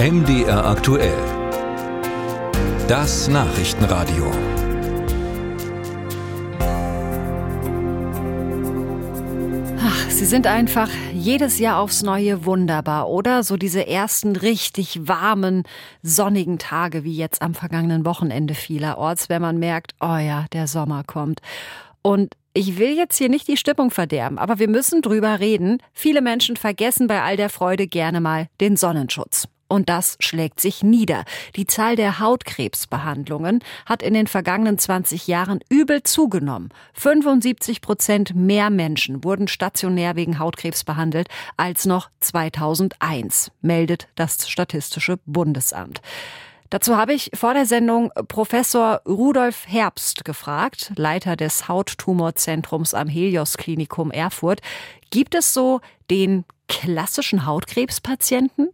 MDR aktuell. Das Nachrichtenradio. Ach, sie sind einfach jedes Jahr aufs Neue wunderbar, oder? So diese ersten richtig warmen, sonnigen Tage wie jetzt am vergangenen Wochenende vielerorts, wenn man merkt, oh ja, der Sommer kommt. Und ich will jetzt hier nicht die Stimmung verderben, aber wir müssen drüber reden. Viele Menschen vergessen bei all der Freude gerne mal den Sonnenschutz. Und das schlägt sich nieder. Die Zahl der Hautkrebsbehandlungen hat in den vergangenen 20 Jahren übel zugenommen. 75 Prozent mehr Menschen wurden stationär wegen Hautkrebs behandelt als noch 2001, meldet das Statistische Bundesamt. Dazu habe ich vor der Sendung Professor Rudolf Herbst gefragt, Leiter des Hauttumorzentrums am Helios Klinikum Erfurt. Gibt es so den klassischen Hautkrebspatienten?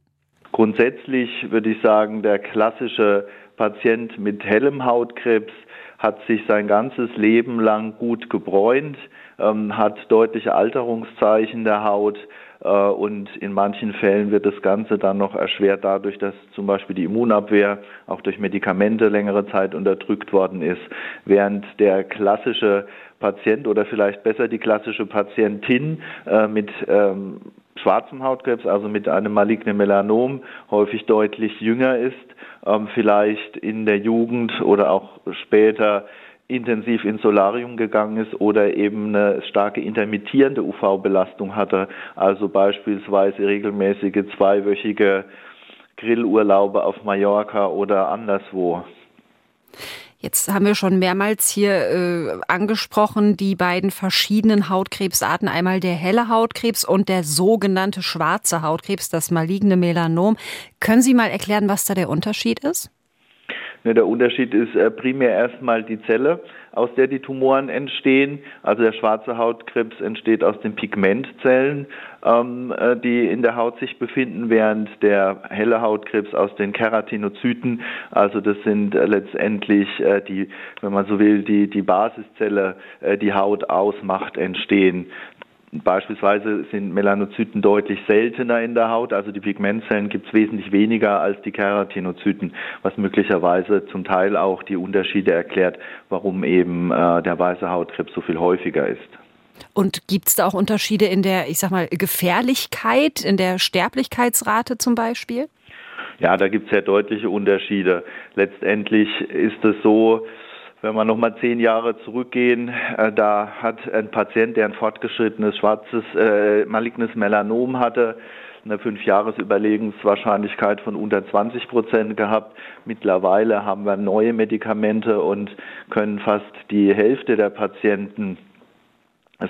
Grundsätzlich würde ich sagen, der klassische Patient mit hellem Hautkrebs hat sich sein ganzes Leben lang gut gebräunt, ähm, hat deutliche Alterungszeichen der Haut, äh, und in manchen Fällen wird das Ganze dann noch erschwert dadurch, dass zum Beispiel die Immunabwehr auch durch Medikamente längere Zeit unterdrückt worden ist, während der klassische Patient oder vielleicht besser die klassische Patientin äh, mit ähm, schwarzem Hautkrebs, also mit einem malignen Melanom, häufig deutlich jünger ist, ähm, vielleicht in der Jugend oder auch später intensiv ins Solarium gegangen ist oder eben eine starke intermittierende UV-Belastung hatte, also beispielsweise regelmäßige zweiwöchige Grillurlaube auf Mallorca oder anderswo. Jetzt haben wir schon mehrmals hier äh, angesprochen, die beiden verschiedenen Hautkrebsarten. Einmal der helle Hautkrebs und der sogenannte schwarze Hautkrebs, das maligne Melanom. Können Sie mal erklären, was da der Unterschied ist? Ne, der Unterschied ist äh, primär erstmal die Zelle, aus der die Tumoren entstehen. Also der schwarze Hautkrebs entsteht aus den Pigmentzellen, ähm, äh, die in der Haut sich befinden, während der helle Hautkrebs aus den Keratinozyten, also das sind äh, letztendlich die, wenn man so will, die, die Basiszelle, die Haut ausmacht, entstehen. Beispielsweise sind Melanozyten deutlich seltener in der Haut, also die Pigmentzellen gibt es wesentlich weniger als die Keratinozyten, was möglicherweise zum Teil auch die Unterschiede erklärt, warum eben äh, der weiße Hautkrebs so viel häufiger ist. Und gibt es da auch Unterschiede in der, ich sag mal, Gefährlichkeit, in der Sterblichkeitsrate zum Beispiel? Ja, da gibt es sehr deutliche Unterschiede. Letztendlich ist es so, wenn wir nochmal zehn Jahre zurückgehen, äh, da hat ein Patient, der ein fortgeschrittenes schwarzes äh, malignes Melanom hatte, eine Fünfjahresüberlebenswahrscheinlichkeit von unter 20 Prozent gehabt. Mittlerweile haben wir neue Medikamente und können fast die Hälfte der Patienten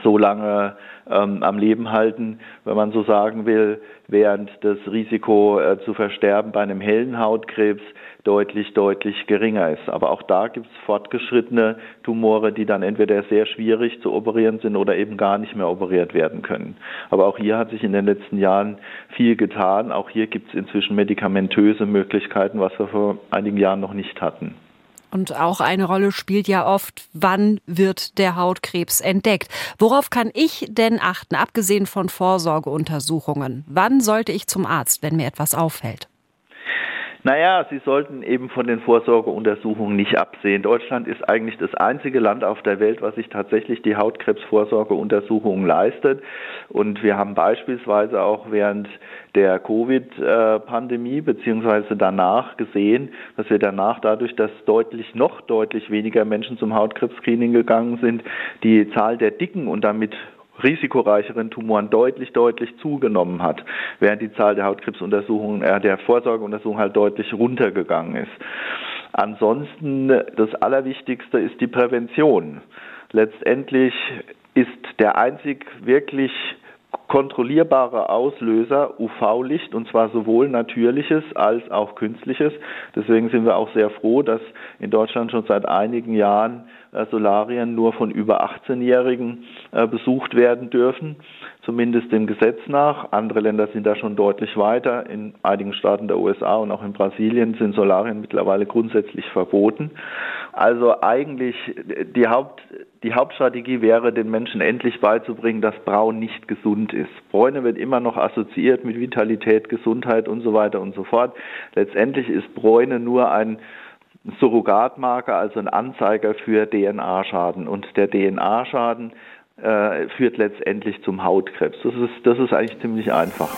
so lange ähm, am Leben halten, wenn man so sagen will, während das Risiko äh, zu versterben bei einem hellen Hautkrebs deutlich, deutlich geringer ist. Aber auch da gibt es fortgeschrittene Tumore, die dann entweder sehr schwierig zu operieren sind oder eben gar nicht mehr operiert werden können. Aber auch hier hat sich in den letzten Jahren viel getan. Auch hier gibt es inzwischen medikamentöse Möglichkeiten, was wir vor einigen Jahren noch nicht hatten. Und auch eine Rolle spielt ja oft, wann wird der Hautkrebs entdeckt. Worauf kann ich denn achten, abgesehen von Vorsorgeuntersuchungen? Wann sollte ich zum Arzt, wenn mir etwas auffällt? Naja, Sie sollten eben von den Vorsorgeuntersuchungen nicht absehen. Deutschland ist eigentlich das einzige Land auf der Welt, was sich tatsächlich die Hautkrebsvorsorgeuntersuchungen leistet. Und wir haben beispielsweise auch während der Covid-Pandemie beziehungsweise danach gesehen, dass wir danach dadurch, dass deutlich noch deutlich weniger Menschen zum Hautkrebs-Screening gegangen sind, die Zahl der dicken und damit risikoreicheren Tumoren deutlich, deutlich zugenommen hat, während die Zahl der Hautkrebsuntersuchungen, äh, der Vorsorgeuntersuchungen halt deutlich runtergegangen ist. Ansonsten das Allerwichtigste ist die Prävention. Letztendlich ist der einzig wirklich kontrollierbare Auslöser UV-Licht und zwar sowohl natürliches als auch künstliches. Deswegen sind wir auch sehr froh, dass in Deutschland schon seit einigen Jahren äh, Solarien nur von über 18-Jährigen äh, besucht werden dürfen, zumindest dem Gesetz nach. Andere Länder sind da schon deutlich weiter. In einigen Staaten der USA und auch in Brasilien sind Solarien mittlerweile grundsätzlich verboten. Also eigentlich die Haupt die Hauptstrategie wäre, den Menschen endlich beizubringen, dass Braun nicht gesund ist. Bräune wird immer noch assoziiert mit Vitalität, Gesundheit und so weiter und so fort. Letztendlich ist Bräune nur ein Surrogatmarker, also ein Anzeiger für DNA-Schaden. Und der DNA-Schaden äh, führt letztendlich zum Hautkrebs. Das ist, das ist eigentlich ziemlich einfach.